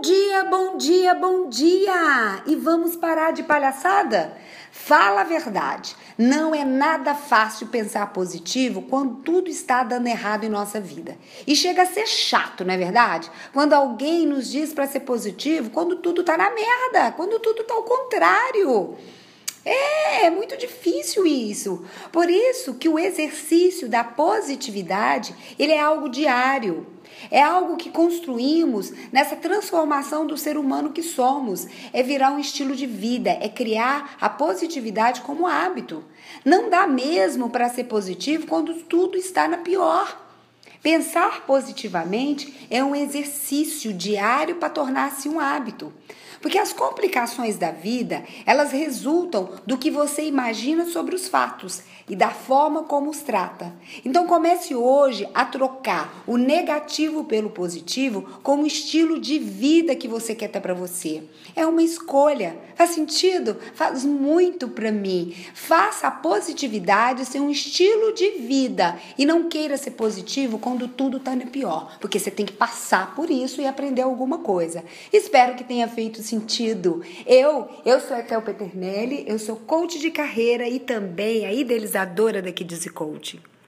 Bom dia, bom dia, bom dia! E vamos parar de palhaçada? Fala a verdade. Não é nada fácil pensar positivo quando tudo está dando errado em nossa vida. E chega a ser chato, não é verdade? Quando alguém nos diz para ser positivo, quando tudo tá na merda, quando tudo tá ao contrário. É, difícil isso. Por isso que o exercício da positividade, ele é algo diário. É algo que construímos nessa transformação do ser humano que somos. É virar um estilo de vida, é criar a positividade como hábito. Não dá mesmo para ser positivo quando tudo está na pior. Pensar positivamente é um exercício diário para tornar-se um hábito. Porque as complicações da vida, elas resultam do que você imagina sobre os fatos e da forma como os trata. Então comece hoje a trocar o negativo pelo positivo como estilo de vida que você quer ter para você. É uma escolha. Faz sentido? Faz muito para mim. Faça a positividade ser um estilo de vida e não queira ser positivo quando tudo está no pior, porque você tem que passar por isso e aprender alguma coisa. Espero que tenha feito sentido. Eu, eu sou a Etel Peternelli, eu sou coach de carreira e também a idealizadora daqui de Coaching.